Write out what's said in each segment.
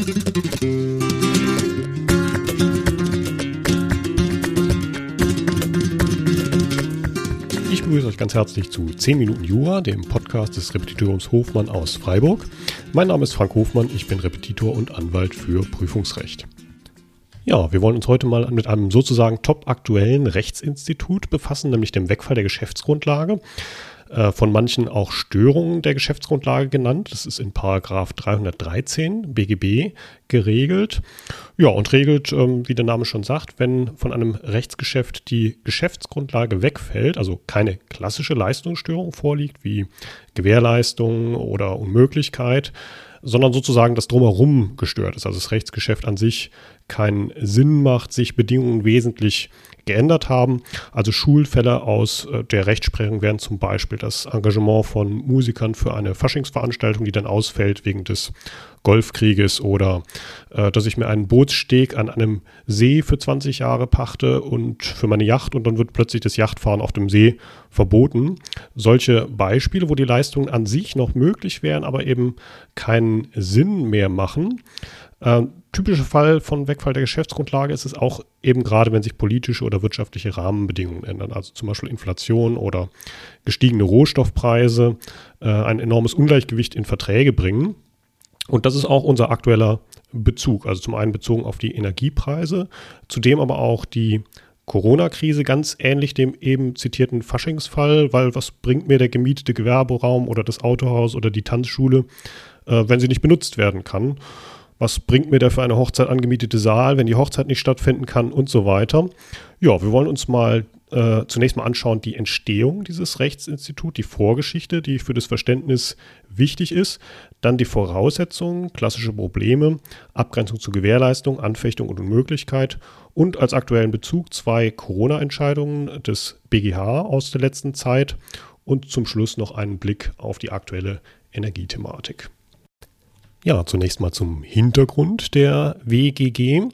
Ich begrüße euch ganz herzlich zu 10 Minuten Jura, dem Podcast des Repetitoriums Hofmann aus Freiburg. Mein Name ist Frank Hofmann, ich bin Repetitor und Anwalt für Prüfungsrecht. Ja, wir wollen uns heute mal mit einem sozusagen top aktuellen Rechtsinstitut befassen, nämlich dem Wegfall der Geschäftsgrundlage. Äh, von manchen auch Störungen der Geschäftsgrundlage genannt. Das ist in Paragraph 313 BGB geregelt. Ja, und regelt, ähm, wie der Name schon sagt, wenn von einem Rechtsgeschäft die Geschäftsgrundlage wegfällt, also keine klassische Leistungsstörung vorliegt, wie Gewährleistung oder Unmöglichkeit, sondern sozusagen das Drumherum gestört ist. Also das Rechtsgeschäft an sich keinen Sinn macht, sich Bedingungen wesentlich geändert haben. Also Schulfälle aus äh, der Rechtsprechung wären zum Beispiel das Engagement von Musikern für eine Faschingsveranstaltung, die dann ausfällt wegen des Golfkrieges oder äh, dass ich mir einen Bootssteg an einem See für 20 Jahre pachte und für meine Yacht und dann wird plötzlich das Yachtfahren auf dem See verboten. Solche Beispiele, wo die Leistungen an sich noch möglich wären, aber eben keinen Sinn mehr machen. Äh, typischer Fall von Wegfall der Geschäftsgrundlage ist es auch eben gerade, wenn sich politische oder wirtschaftliche Rahmenbedingungen ändern, also zum Beispiel Inflation oder gestiegene Rohstoffpreise, äh, ein enormes Ungleichgewicht in Verträge bringen. Und das ist auch unser aktueller Bezug, also zum einen bezogen auf die Energiepreise, zudem aber auch die Corona-Krise ganz ähnlich dem eben zitierten Faschingsfall, weil was bringt mir der gemietete Gewerberaum oder das Autohaus oder die Tanzschule, äh, wenn sie nicht benutzt werden kann? was bringt mir der für eine Hochzeit angemietete Saal, wenn die Hochzeit nicht stattfinden kann und so weiter. Ja, wir wollen uns mal äh, zunächst mal anschauen die Entstehung dieses Rechtsinstituts, die Vorgeschichte, die für das Verständnis wichtig ist, dann die Voraussetzungen, klassische Probleme, Abgrenzung zur Gewährleistung, Anfechtung und Unmöglichkeit und als aktuellen Bezug zwei Corona-Entscheidungen des BGH aus der letzten Zeit und zum Schluss noch einen Blick auf die aktuelle Energiethematik. Ja, zunächst mal zum Hintergrund der WGG.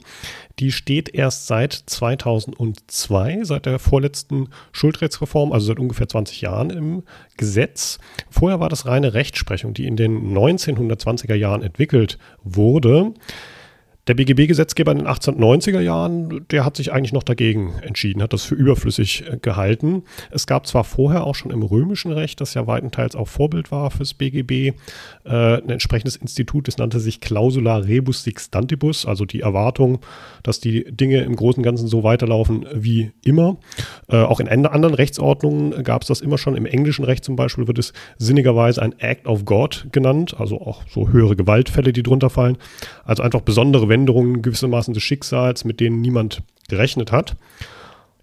Die steht erst seit 2002, seit der vorletzten Schuldrechtsreform, also seit ungefähr 20 Jahren im Gesetz. Vorher war das reine Rechtsprechung, die in den 1920er Jahren entwickelt wurde. Der BGB-Gesetzgeber in den 1890er Jahren, der hat sich eigentlich noch dagegen entschieden, hat das für überflüssig äh, gehalten. Es gab zwar vorher auch schon im römischen Recht, das ja weitenteils auch Vorbild war fürs BGB, äh, ein entsprechendes Institut, das nannte sich Clausula Rebus Sixtantibus, also die Erwartung, dass die Dinge im Großen und Ganzen so weiterlaufen wie immer. Äh, auch in anderen Rechtsordnungen gab es das immer schon. Im englischen Recht zum Beispiel wird es sinnigerweise ein Act of God genannt, also auch so höhere Gewaltfälle, die drunter fallen. Also einfach besondere Veränderungen gewissermaßen des Schicksals, mit denen niemand gerechnet hat.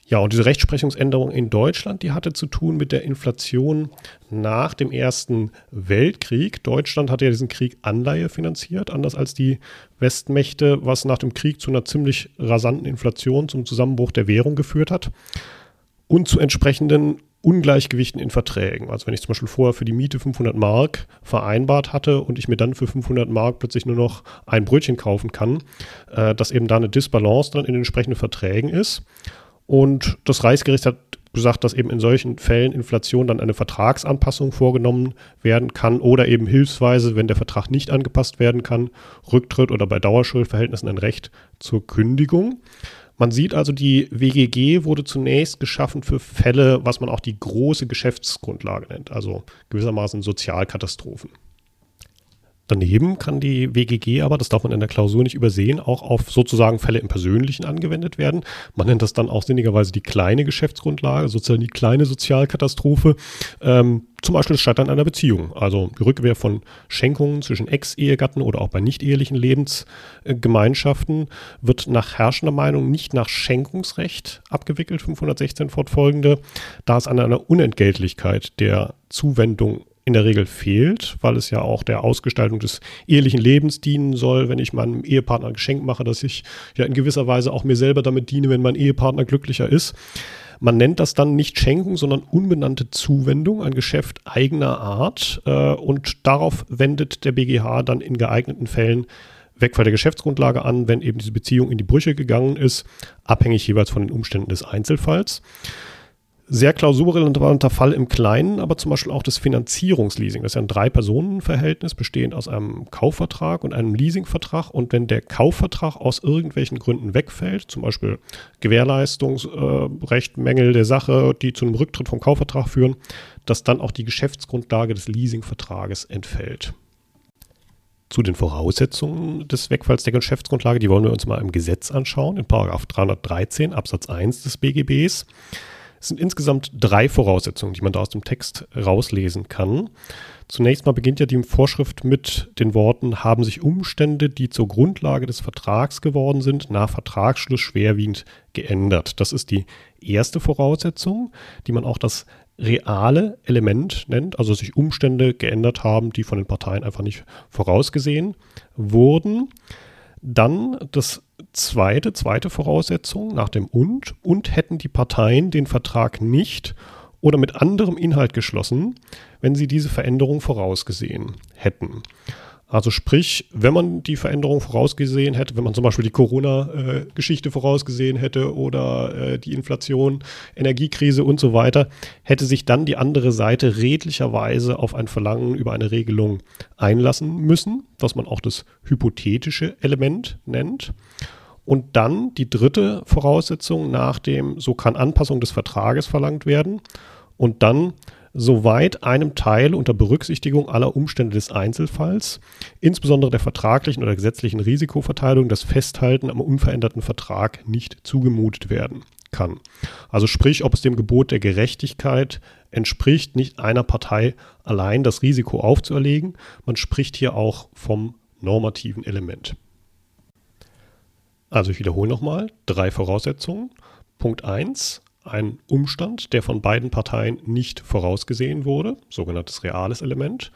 Ja, und diese Rechtsprechungsänderung in Deutschland, die hatte zu tun mit der Inflation nach dem Ersten Weltkrieg. Deutschland hatte ja diesen Krieg Anleihe finanziert, anders als die Westmächte, was nach dem Krieg zu einer ziemlich rasanten Inflation, zum Zusammenbruch der Währung geführt hat und zu entsprechenden Ungleichgewichten in Verträgen. Also wenn ich zum Beispiel vorher für die Miete 500 Mark vereinbart hatte und ich mir dann für 500 Mark plötzlich nur noch ein Brötchen kaufen kann, äh, dass eben da eine Disbalance dann in den entsprechenden Verträgen ist. Und das Reichsgericht hat gesagt, dass eben in solchen Fällen Inflation dann eine Vertragsanpassung vorgenommen werden kann oder eben hilfsweise, wenn der Vertrag nicht angepasst werden kann, Rücktritt oder bei Dauerschuldverhältnissen ein Recht zur Kündigung. Man sieht also, die WGG wurde zunächst geschaffen für Fälle, was man auch die große Geschäftsgrundlage nennt, also gewissermaßen Sozialkatastrophen. Daneben kann die WGG aber, das darf man in der Klausur nicht übersehen, auch auf sozusagen Fälle im Persönlichen angewendet werden. Man nennt das dann auch sinnigerweise die kleine Geschäftsgrundlage, sozusagen die kleine Sozialkatastrophe. Ähm, zum Beispiel das Scheitern einer Beziehung, also die Rückkehr von Schenkungen zwischen Ex-Ehegatten oder auch bei nicht-ehelichen Lebensgemeinschaften wird nach herrschender Meinung nicht nach Schenkungsrecht abgewickelt, 516 fortfolgende, da es an einer Unentgeltlichkeit der Zuwendung in der Regel fehlt, weil es ja auch der Ausgestaltung des ehelichen Lebens dienen soll, wenn ich meinem Ehepartner ein Geschenk mache, dass ich ja in gewisser Weise auch mir selber damit diene, wenn mein Ehepartner glücklicher ist. Man nennt das dann nicht Schenkung, sondern unbenannte Zuwendung, ein Geschäft eigener Art. Äh, und darauf wendet der BGH dann in geeigneten Fällen Wegfall der Geschäftsgrundlage an, wenn eben diese Beziehung in die Brüche gegangen ist, abhängig jeweils von den Umständen des Einzelfalls. Sehr klausurrelevanter Fall im Kleinen, aber zum Beispiel auch das Finanzierungsleasing. Das ist ja ein Drei-Personen-Verhältnis, bestehend aus einem Kaufvertrag und einem Leasingvertrag. Und wenn der Kaufvertrag aus irgendwelchen Gründen wegfällt, zum Beispiel Gewährleistungsrecht, äh, Mängel der Sache, die zu einem Rücktritt vom Kaufvertrag führen, dass dann auch die Geschäftsgrundlage des Leasingvertrages entfällt. Zu den Voraussetzungen des Wegfalls der Geschäftsgrundlage, die wollen wir uns mal im Gesetz anschauen, in 313 Absatz 1 des BGBs. Es sind insgesamt drei Voraussetzungen, die man da aus dem Text rauslesen kann. Zunächst mal beginnt ja die Vorschrift mit den Worten, haben sich Umstände, die zur Grundlage des Vertrags geworden sind, nach Vertragsschluss schwerwiegend geändert. Das ist die erste Voraussetzung, die man auch das reale Element nennt, also sich Umstände geändert haben, die von den Parteien einfach nicht vorausgesehen wurden. Dann das zweite, zweite Voraussetzung nach dem und und hätten die Parteien den Vertrag nicht oder mit anderem Inhalt geschlossen, wenn sie diese Veränderung vorausgesehen hätten. Also sprich, wenn man die Veränderung vorausgesehen hätte, wenn man zum Beispiel die Corona-Geschichte vorausgesehen hätte oder äh, die Inflation, Energiekrise und so weiter, hätte sich dann die andere Seite redlicherweise auf ein Verlangen über eine Regelung einlassen müssen, was man auch das hypothetische Element nennt. Und dann die dritte Voraussetzung nach dem, so kann Anpassung des Vertrages verlangt werden. Und dann soweit einem Teil unter Berücksichtigung aller Umstände des Einzelfalls, insbesondere der vertraglichen oder gesetzlichen Risikoverteilung, das Festhalten am unveränderten Vertrag nicht zugemutet werden kann. Also sprich, ob es dem Gebot der Gerechtigkeit entspricht, nicht einer Partei allein das Risiko aufzuerlegen. Man spricht hier auch vom normativen Element. Also ich wiederhole nochmal, drei Voraussetzungen. Punkt 1, ein Umstand, der von beiden Parteien nicht vorausgesehen wurde, sogenanntes reales Element.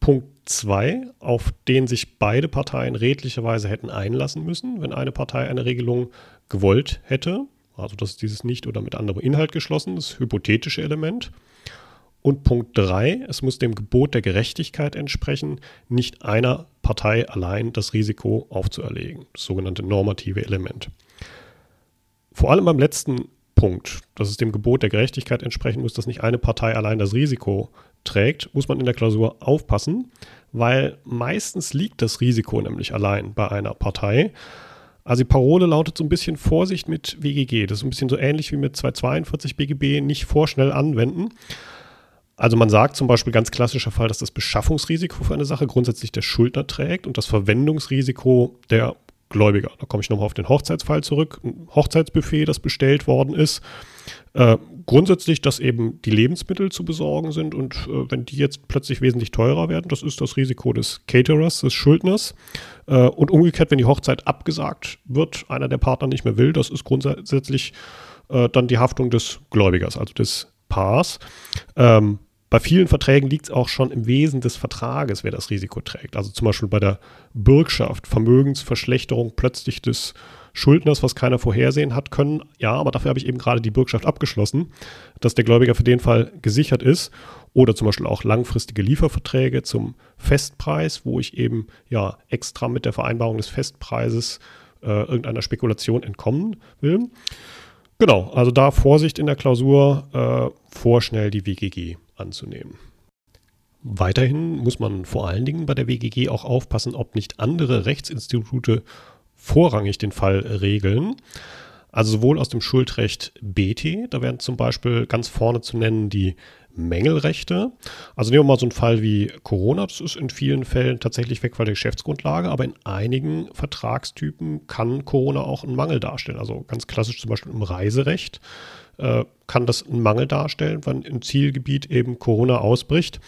Punkt 2, auf den sich beide Parteien redlicherweise hätten einlassen müssen, wenn eine Partei eine Regelung gewollt hätte. Also das ist dieses nicht oder mit anderem Inhalt geschlossen, das hypothetische Element. Und Punkt 3, es muss dem Gebot der Gerechtigkeit entsprechen, nicht einer Partei allein das Risiko aufzuerlegen, das sogenannte normative Element. Vor allem beim letzten Punkt, dass es dem Gebot der Gerechtigkeit entsprechen muss, dass nicht eine Partei allein das Risiko trägt, muss man in der Klausur aufpassen, weil meistens liegt das Risiko nämlich allein bei einer Partei. Also die Parole lautet so ein bisschen Vorsicht mit WGG. Das ist ein bisschen so ähnlich wie mit 242 BGB, nicht vorschnell anwenden. Also man sagt zum Beispiel ganz klassischer Fall, dass das Beschaffungsrisiko für eine Sache grundsätzlich der Schuldner trägt und das Verwendungsrisiko der Gläubiger. Da komme ich nochmal auf den Hochzeitsfall zurück. Ein Hochzeitsbuffet, das bestellt worden ist. Äh, grundsätzlich, dass eben die Lebensmittel zu besorgen sind und äh, wenn die jetzt plötzlich wesentlich teurer werden, das ist das Risiko des Caterers, des Schuldners. Äh, und umgekehrt, wenn die Hochzeit abgesagt wird, einer der Partner nicht mehr will, das ist grundsätzlich äh, dann die Haftung des Gläubigers, also des Paars. Ähm, bei vielen Verträgen liegt es auch schon im Wesen des Vertrages, wer das Risiko trägt. Also zum Beispiel bei der Bürgschaft, Vermögensverschlechterung plötzlich des Schuldners, was keiner vorhersehen hat können. Ja, aber dafür habe ich eben gerade die Bürgschaft abgeschlossen, dass der Gläubiger für den Fall gesichert ist. Oder zum Beispiel auch langfristige Lieferverträge zum Festpreis, wo ich eben ja extra mit der Vereinbarung des Festpreises äh, irgendeiner Spekulation entkommen will. Genau, also da Vorsicht in der Klausur, äh, vorschnell die WGG anzunehmen. Weiterhin muss man vor allen Dingen bei der WGG auch aufpassen, ob nicht andere Rechtsinstitute vorrangig den Fall regeln. Also sowohl aus dem Schuldrecht BT, da wären zum Beispiel ganz vorne zu nennen die Mängelrechte. Also nehmen wir mal so einen Fall wie Corona. Das ist in vielen Fällen tatsächlich Wegfall der Geschäftsgrundlage, aber in einigen Vertragstypen kann Corona auch einen Mangel darstellen. Also ganz klassisch zum Beispiel im Reiserecht äh, kann das einen Mangel darstellen, wenn im Zielgebiet eben Corona ausbricht.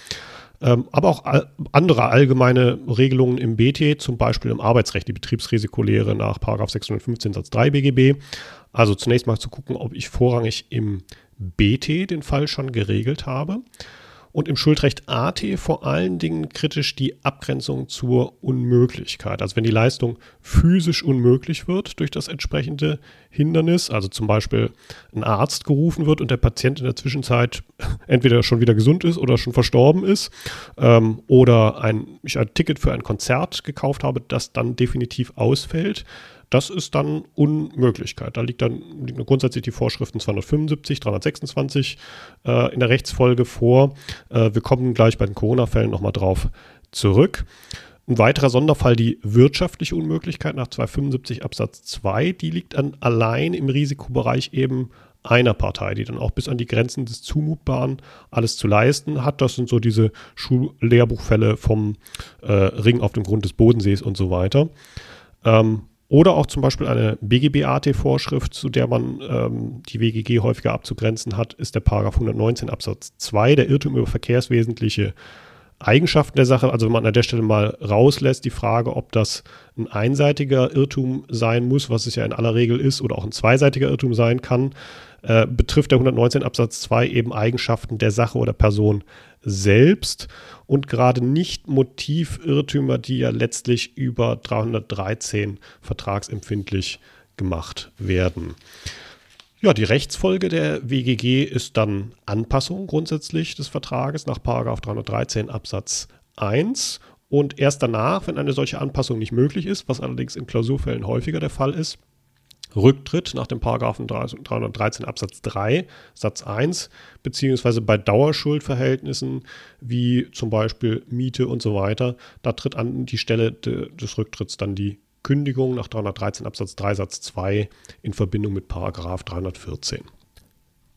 Ähm, aber auch andere allgemeine Regelungen im BT, zum Beispiel im Arbeitsrecht, die Betriebsrisikolehre nach 615 Satz 3 BGB. Also zunächst mal zu gucken, ob ich vorrangig im BT den Fall schon geregelt habe und im Schuldrecht AT vor allen Dingen kritisch die Abgrenzung zur Unmöglichkeit. Also wenn die Leistung physisch unmöglich wird durch das entsprechende Hindernis, also zum Beispiel ein Arzt gerufen wird und der Patient in der Zwischenzeit entweder schon wieder gesund ist oder schon verstorben ist, ähm, oder ein, ich ein Ticket für ein Konzert gekauft habe, das dann definitiv ausfällt, Das ist dann Unmöglichkeit. Da liegt dann liegt grundsätzlich die Vorschriften 275, 326 äh, in der Rechtsfolge vor. Äh, wir kommen gleich bei den Corona-Fällen nochmal drauf zurück. Ein weiterer Sonderfall, die wirtschaftliche Unmöglichkeit nach 275 Absatz 2, die liegt dann allein im Risikobereich eben einer Partei, die dann auch bis an die Grenzen des Zumutbaren alles zu leisten hat. Das sind so diese Schullehrbuchfälle vom äh, Ring auf dem Grund des Bodensees und so weiter. Ähm, oder auch zum Beispiel eine BGB-AT-Vorschrift, zu der man ähm, die WGG häufiger abzugrenzen hat, ist der Paragraph 119 Absatz 2, der Irrtum über verkehrswesentliche Eigenschaften der Sache. Also wenn man an der Stelle mal rauslässt, die Frage, ob das ein einseitiger Irrtum sein muss, was es ja in aller Regel ist, oder auch ein zweiseitiger Irrtum sein kann, äh, betrifft der 119 Absatz 2 eben Eigenschaften der Sache oder Person selbst und gerade nicht Motivirrtümer, die ja letztlich über 313 vertragsempfindlich gemacht werden. Ja, die Rechtsfolge der WGG ist dann Anpassung grundsätzlich des Vertrages nach 313 Absatz 1 und erst danach, wenn eine solche Anpassung nicht möglich ist, was allerdings in Klausurfällen häufiger der Fall ist, Rücktritt nach dem Paragraphen 313 Absatz 3 Satz 1 beziehungsweise bei Dauerschuldverhältnissen wie zum Beispiel Miete und so weiter, da tritt an die Stelle de, des Rücktritts dann die Kündigung nach 313 Absatz 3 Satz 2 in Verbindung mit Paragraph 314.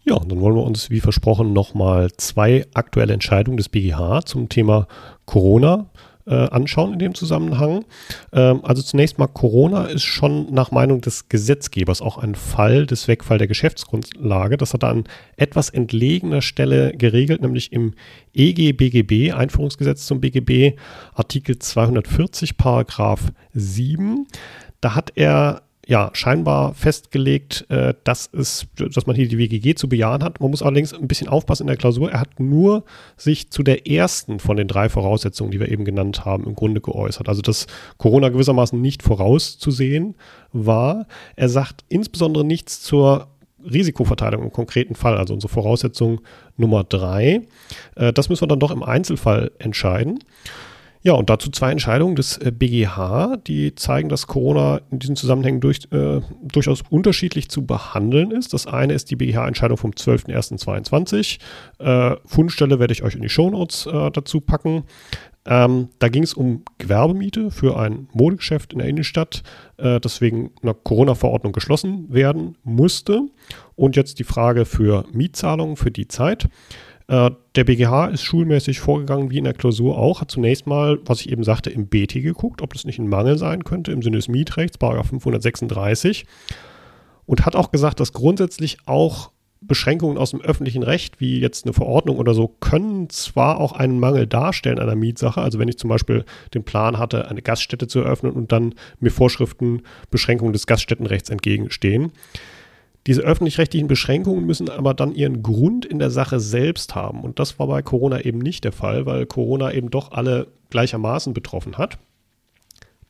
Ja, und dann wollen wir uns wie versprochen nochmal zwei aktuelle Entscheidungen des BGH zum Thema Corona äh, anschauen in dem Zusammenhang. Ähm, also zunächst mal, Corona ist schon nach Meinung des Gesetzgebers auch ein Fall des Wegfall der Geschäftsgrundlage. Das hat er an etwas entlegener Stelle geregelt, nämlich im EGBGB, Einführungsgesetz zum BGB, Artikel 240, Paragraph 7. Da hat er ja, scheinbar festgelegt, äh, dass, es, dass man hier die WGG zu bejahen hat. Man muss allerdings ein bisschen aufpassen in der Klausur. Er hat nur sich zu der ersten von den drei Voraussetzungen, die wir eben genannt haben, im Grunde geäußert. Also, dass Corona gewissermaßen nicht vorauszusehen war. Er sagt insbesondere nichts zur Risikoverteilung im konkreten Fall, also unsere Voraussetzung Nummer drei. Äh, das müssen wir dann doch im Einzelfall entscheiden. Ja, und dazu zwei Entscheidungen des BGH, äh, die zeigen, dass Corona in diesen Zusammenhängen durch, äh, durchaus unterschiedlich zu behandeln ist. Das eine ist die BGH-Entscheidung vom 12.01.22. Äh, Fundstelle werde ich euch in die Shownotes äh, dazu packen. Ähm, da ging es um Gewerbemiete für ein Modegeschäft in der Innenstadt, äh, das wegen einer Corona-Verordnung geschlossen werden musste. Und jetzt die Frage für Mietzahlungen für die Zeit. Äh, der BGH ist schulmäßig vorgegangen, wie in der Klausur auch, hat zunächst mal, was ich eben sagte, im BT geguckt, ob das nicht ein Mangel sein könnte im Sinne des Mietrechts, 536, und hat auch gesagt, dass grundsätzlich auch Beschränkungen aus dem öffentlichen Recht, wie jetzt eine Verordnung oder so, können zwar auch einen Mangel darstellen einer Mietsache. Also wenn ich zum Beispiel den Plan hatte, eine Gaststätte zu eröffnen und dann mir Vorschriften, Beschränkungen des Gaststättenrechts entgegenstehen. Diese öffentlich-rechtlichen Beschränkungen müssen aber dann ihren Grund in der Sache selbst haben. Und das war bei Corona eben nicht der Fall, weil Corona eben doch alle gleichermaßen betroffen hat.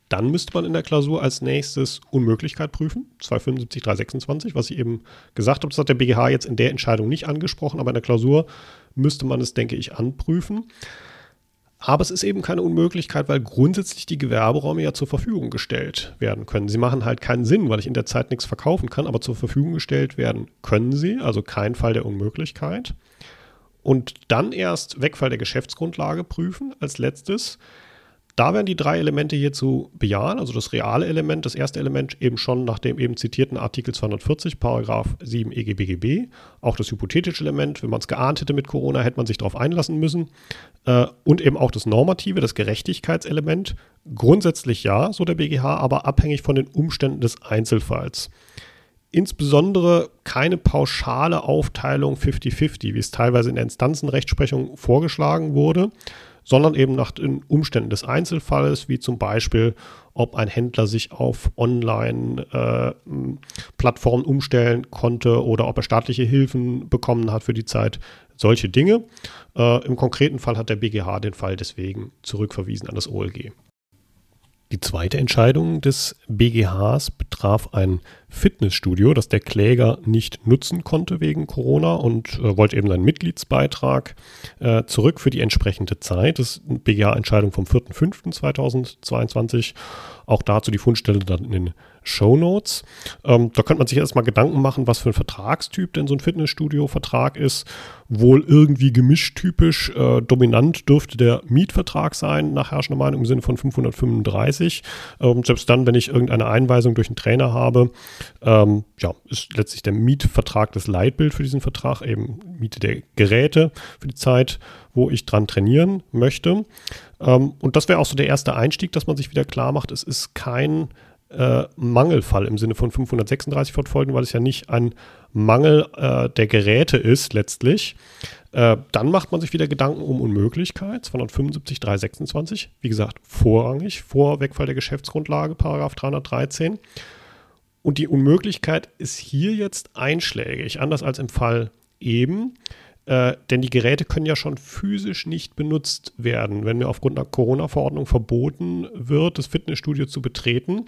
Dann müsste man in der Klausur als nächstes Unmöglichkeit prüfen, 275, 326, was ich eben gesagt habe. Das hat der BGH jetzt in der Entscheidung nicht angesprochen, aber in der Klausur müsste man es, denke ich, anprüfen. Aber es ist eben keine Unmöglichkeit, weil grundsätzlich die Gewerberäume ja zur Verfügung gestellt werden können. Sie machen halt keinen Sinn, weil ich in der Zeit nichts verkaufen kann, aber zur Verfügung gestellt werden können sie, also kein Fall der Unmöglichkeit. Und dann erst Wegfall der Geschäftsgrundlage prüfen als letztes. Da werden die drei Elemente hier zu bejahen, also das reale Element, das erste Element eben schon nach dem eben zitierten Artikel 240, Paragraph 7 EGBGB, auch das hypothetische Element, wenn man es geahnt hätte mit Corona, hätte man sich darauf einlassen müssen. Äh, und eben auch das normative, das Gerechtigkeitselement, grundsätzlich ja, so der BGH, aber abhängig von den Umständen des Einzelfalls. Insbesondere keine pauschale Aufteilung 50-50, wie es teilweise in der Instanzenrechtsprechung vorgeschlagen wurde, sondern eben nach den Umständen des Einzelfalles, wie zum Beispiel, ob ein Händler sich auf Online-Plattformen äh, umstellen konnte oder ob er staatliche Hilfen bekommen hat für die Zeit. Solche Dinge. Äh, Im konkreten Fall hat der BGH den Fall deswegen zurückverwiesen an das OLG. Die zweite Entscheidung des BGHs betraf ein Fitnessstudio, das der Kläger nicht nutzen konnte wegen Corona und äh, wollte eben seinen Mitgliedsbeitrag äh, zurück für die entsprechende Zeit. Das ist eine BGA-Entscheidung vom 4.5.2022. Auch dazu die Fundstelle dann in den Show Notes. Ähm, da könnte man sich erstmal Gedanken machen, was für ein Vertragstyp denn so ein Fitnessstudio-Vertrag ist. Wohl irgendwie gemischtypisch. Äh, dominant dürfte der Mietvertrag sein, nach herrschender Meinung im Sinne von 535. Ähm, selbst dann, wenn ich irgendeine Einweisung durch einen Trainer habe, ähm, ja, ist letztlich der Mietvertrag das Leitbild für diesen Vertrag, eben Miete der Geräte für die Zeit, wo ich dran trainieren möchte. Ähm, und das wäre auch so der erste Einstieg, dass man sich wieder klar macht, es ist kein äh, Mangelfall im Sinne von 536 fortfolgen, weil es ja nicht ein Mangel äh, der Geräte ist letztlich. Äh, dann macht man sich wieder Gedanken um Unmöglichkeit, 275, 326, wie gesagt, vorrangig, vor Wegfall der Geschäftsgrundlage, Paragraph 313. Und die Unmöglichkeit ist hier jetzt einschlägig, anders als im Fall eben. Äh, denn die Geräte können ja schon physisch nicht benutzt werden, wenn mir aufgrund einer Corona-Verordnung verboten wird, das Fitnessstudio zu betreten.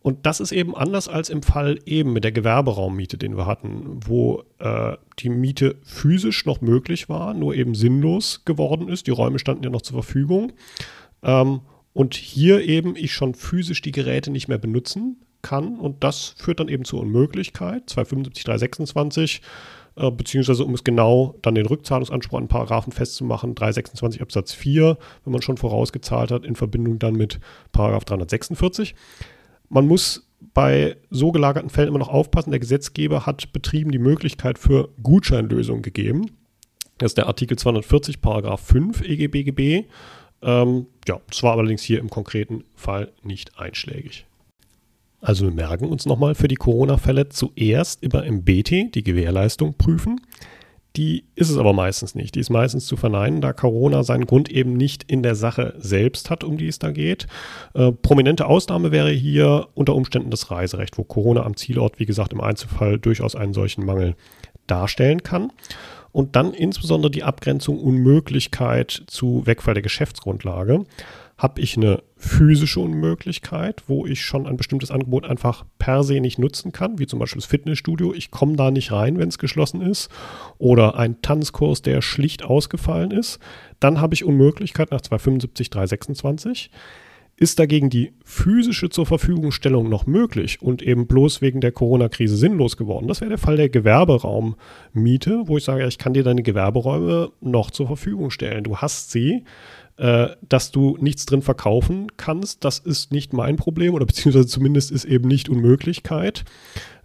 Und das ist eben anders als im Fall eben mit der Gewerberaummiete, den wir hatten, wo äh, die Miete physisch noch möglich war, nur eben sinnlos geworden ist. Die Räume standen ja noch zur Verfügung. Ähm, und hier eben ich schon physisch die Geräte nicht mehr benutzen kann. Und das führt dann eben zur Unmöglichkeit. 275, 326 äh, beziehungsweise um es genau dann den Rückzahlungsanspruch an Paragraphen festzumachen, 326 Absatz 4, wenn man schon vorausgezahlt hat, in Verbindung dann mit Paragraph 346. Man muss bei so gelagerten Fällen immer noch aufpassen, der Gesetzgeber hat Betrieben die Möglichkeit für Gutscheinlösungen gegeben. Das ist der Artikel 240, Paragraph 5 EGBGB. Ähm, ja, das war allerdings hier im konkreten Fall nicht einschlägig. Also wir merken uns nochmal für die Corona-Fälle zuerst immer im BT die Gewährleistung prüfen. Die ist es aber meistens nicht. Die ist meistens zu verneinen, da Corona seinen Grund eben nicht in der Sache selbst hat, um die es da geht. Äh, prominente Ausnahme wäre hier unter Umständen das Reiserecht, wo Corona am Zielort, wie gesagt, im Einzelfall durchaus einen solchen Mangel darstellen kann. Und dann insbesondere die Abgrenzung Unmöglichkeit zu Wegfall der Geschäftsgrundlage habe ich eine physische Unmöglichkeit, wo ich schon ein bestimmtes Angebot einfach per se nicht nutzen kann, wie zum Beispiel das Fitnessstudio. Ich komme da nicht rein, wenn es geschlossen ist. Oder ein Tanzkurs, der schlicht ausgefallen ist. Dann habe ich Unmöglichkeit nach 275, 326. Ist dagegen die physische zur Verfügungstellung noch möglich und eben bloß wegen der Corona-Krise sinnlos geworden? Das wäre der Fall der Gewerberaummiete, wo ich sage, ich kann dir deine Gewerberäume noch zur Verfügung stellen. Du hast sie, äh, dass du nichts drin verkaufen kannst, das ist nicht mein Problem oder beziehungsweise zumindest ist eben nicht Unmöglichkeit.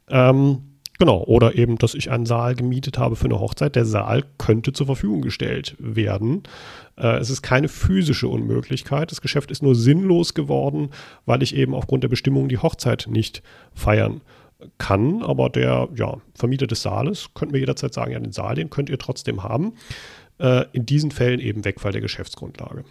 Ähm, genau, oder eben, dass ich einen Saal gemietet habe für eine Hochzeit. Der Saal könnte zur Verfügung gestellt werden. Äh, es ist keine physische Unmöglichkeit. Das Geschäft ist nur sinnlos geworden, weil ich eben aufgrund der Bestimmungen die Hochzeit nicht feiern kann, aber der ja, Vermieter des Saales könnte mir jederzeit sagen, ja, den Saal, den könnt ihr trotzdem haben in diesen Fällen eben Wegfall der Geschäftsgrundlage.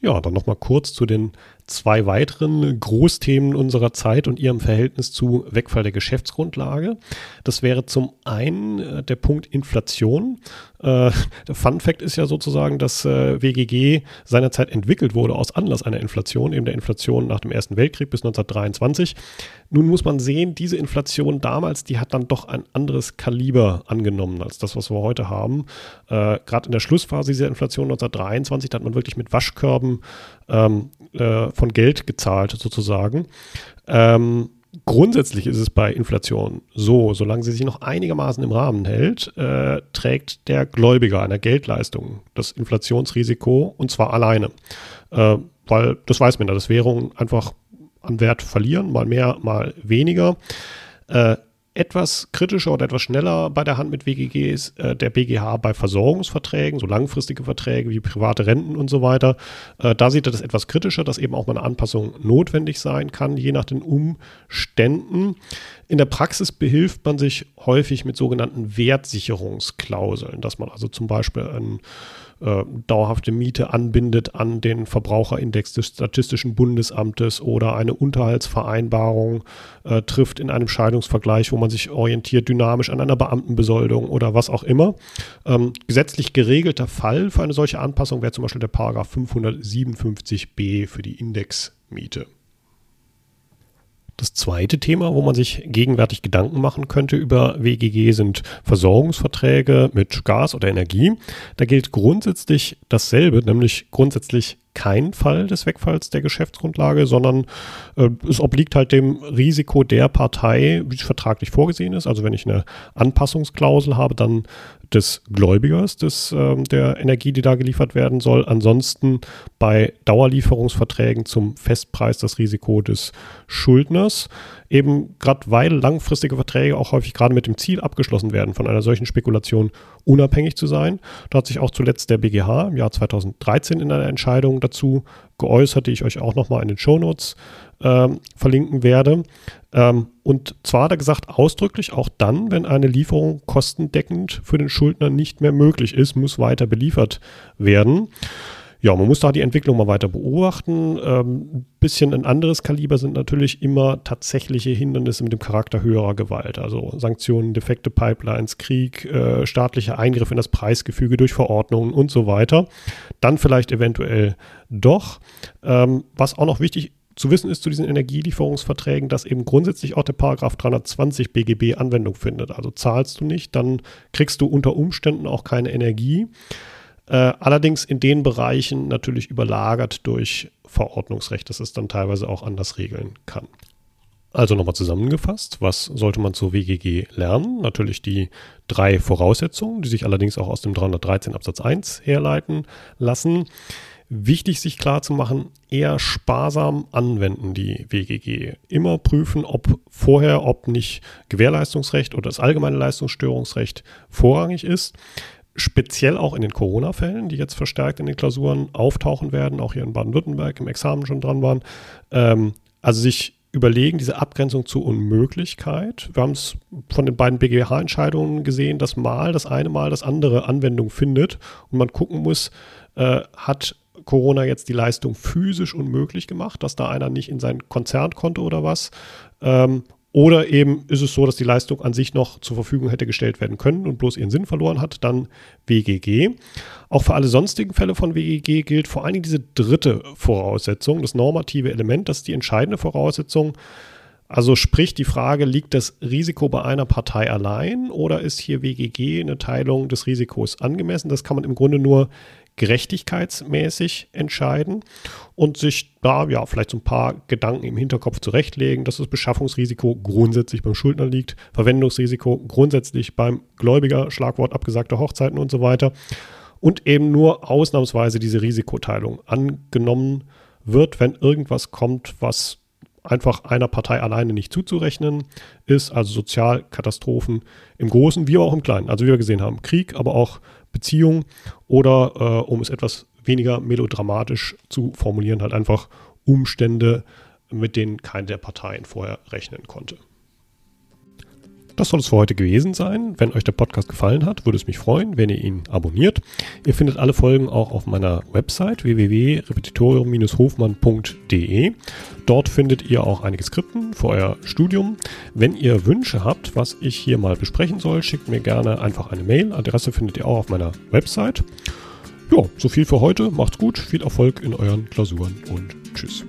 Ja, dann nochmal kurz zu den zwei weiteren Großthemen unserer Zeit und ihrem Verhältnis zu Wegfall der Geschäftsgrundlage. Das wäre zum einen äh, der Punkt Inflation. Äh, der Fun Fact ist ja sozusagen, dass äh, WGG seinerzeit entwickelt wurde aus Anlass einer Inflation, eben der Inflation nach dem Ersten Weltkrieg bis 1923. Nun muss man sehen, diese Inflation damals, die hat dann doch ein anderes Kaliber angenommen als das, was wir heute haben. Äh, Gerade in der Schlussphase dieser Inflation 1923, da hat man wirklich mit Waschkörben ähm, äh, von Geld gezahlt sozusagen. Ähm, Grundsätzlich ist es bei Inflation so, solange sie sich noch einigermaßen im Rahmen hält, äh, trägt der Gläubiger einer Geldleistung das Inflationsrisiko und zwar alleine. Äh, weil das weiß man ja, dass Währungen einfach an Wert verlieren, mal mehr, mal weniger. Äh, etwas kritischer oder etwas schneller bei der Hand mit WGG ist äh, der BGH bei Versorgungsverträgen, so langfristige Verträge wie private Renten und so weiter. Äh, da sieht er das etwas kritischer, dass eben auch mal eine Anpassung notwendig sein kann, je nach den Umständen. In der Praxis behilft man sich häufig mit sogenannten Wertsicherungsklauseln, dass man also zum Beispiel ein äh, dauerhafte Miete anbindet an den Verbraucherindex des Statistischen Bundesamtes oder eine Unterhaltsvereinbarung äh, trifft in einem Scheidungsvergleich, wo man sich orientiert dynamisch an einer Beamtenbesoldung oder was auch immer. Ähm, gesetzlich geregelter Fall für eine solche Anpassung wäre zum Beispiel der Paragraph 557b für die Indexmiete. Das zweite Thema, wo man sich gegenwärtig Gedanken machen könnte über WGG, sind Versorgungsverträge mit Gas oder Energie. Da gilt grundsätzlich dasselbe, nämlich grundsätzlich kein Fall des Wegfalls der Geschäftsgrundlage, sondern äh, es obliegt halt dem Risiko der Partei, wie es vertraglich vorgesehen ist. Also wenn ich eine Anpassungsklausel habe, dann des Gläubigers des, äh, der Energie, die da geliefert werden soll. Ansonsten bei Dauerlieferungsverträgen zum Festpreis das Risiko des Schuldners. Eben gerade weil langfristige Verträge auch häufig gerade mit dem Ziel abgeschlossen werden, von einer solchen Spekulation unabhängig zu sein. Da hat sich auch zuletzt der BGH im Jahr 2013 in einer Entscheidung dazu geäußert, die ich euch auch nochmal in den Shownotes ähm, verlinken werde. Ähm, und zwar hat er gesagt, ausdrücklich auch dann, wenn eine Lieferung kostendeckend für den Schuldner nicht mehr möglich ist, muss weiter beliefert werden. Ja, man muss da die Entwicklung mal weiter beobachten. Ähm, ein bisschen ein anderes Kaliber sind natürlich immer tatsächliche Hindernisse mit dem Charakter höherer Gewalt. Also Sanktionen, defekte Pipelines, Krieg, äh, staatlicher Eingriff in das Preisgefüge durch Verordnungen und so weiter. Dann vielleicht eventuell doch. Ähm, was auch noch wichtig zu wissen ist zu diesen Energielieferungsverträgen, dass eben grundsätzlich auch der Paragraph 320 BGB Anwendung findet. Also zahlst du nicht, dann kriegst du unter Umständen auch keine Energie. Äh, allerdings in den Bereichen natürlich überlagert durch Verordnungsrecht, dass es dann teilweise auch anders regeln kann. Also nochmal zusammengefasst, was sollte man zur WGG lernen? Natürlich die drei Voraussetzungen, die sich allerdings auch aus dem 313 Absatz 1 herleiten lassen. Wichtig, sich klar zu machen, eher sparsam anwenden die WGG. Immer prüfen, ob vorher, ob nicht Gewährleistungsrecht oder das allgemeine Leistungsstörungsrecht vorrangig ist. Speziell auch in den Corona-Fällen, die jetzt verstärkt in den Klausuren auftauchen werden, auch hier in Baden-Württemberg im Examen schon dran waren. Ähm, also sich überlegen, diese Abgrenzung zur Unmöglichkeit. Wir haben es von den beiden BGH-Entscheidungen gesehen, dass mal das eine, mal das andere Anwendung findet und man gucken muss, äh, hat Corona jetzt die Leistung physisch unmöglich gemacht, dass da einer nicht in sein Konzern konnte oder was. Ähm, oder eben ist es so, dass die Leistung an sich noch zur Verfügung hätte gestellt werden können und bloß ihren Sinn verloren hat, dann WGG. Auch für alle sonstigen Fälle von WGG gilt vor allen Dingen diese dritte Voraussetzung, das normative Element, das ist die entscheidende Voraussetzung. Also sprich die Frage, liegt das Risiko bei einer Partei allein oder ist hier WGG eine Teilung des Risikos angemessen? Das kann man im Grunde nur gerechtigkeitsmäßig entscheiden und sich da ja vielleicht so ein paar Gedanken im Hinterkopf zurechtlegen, dass das Beschaffungsrisiko grundsätzlich beim Schuldner liegt, Verwendungsrisiko grundsätzlich beim Gläubiger, Schlagwort abgesagte Hochzeiten und so weiter und eben nur ausnahmsweise diese Risikoteilung angenommen wird, wenn irgendwas kommt, was einfach einer Partei alleine nicht zuzurechnen ist, also Sozialkatastrophen im Großen wie auch im Kleinen. Also wie wir gesehen haben, Krieg, aber auch Beziehung oder äh, um es etwas weniger melodramatisch zu formulieren, halt einfach Umstände, mit denen keine der Parteien vorher rechnen konnte. Das soll es für heute gewesen sein. Wenn euch der Podcast gefallen hat, würde es mich freuen, wenn ihr ihn abonniert. Ihr findet alle Folgen auch auf meiner Website www.repetitorium-hofmann.de. Dort findet ihr auch einige Skripten für euer Studium. Wenn ihr Wünsche habt, was ich hier mal besprechen soll, schickt mir gerne einfach eine Mail. Adresse findet ihr auch auf meiner Website. Ja, so viel für heute. Macht's gut, viel Erfolg in euren Klausuren und tschüss.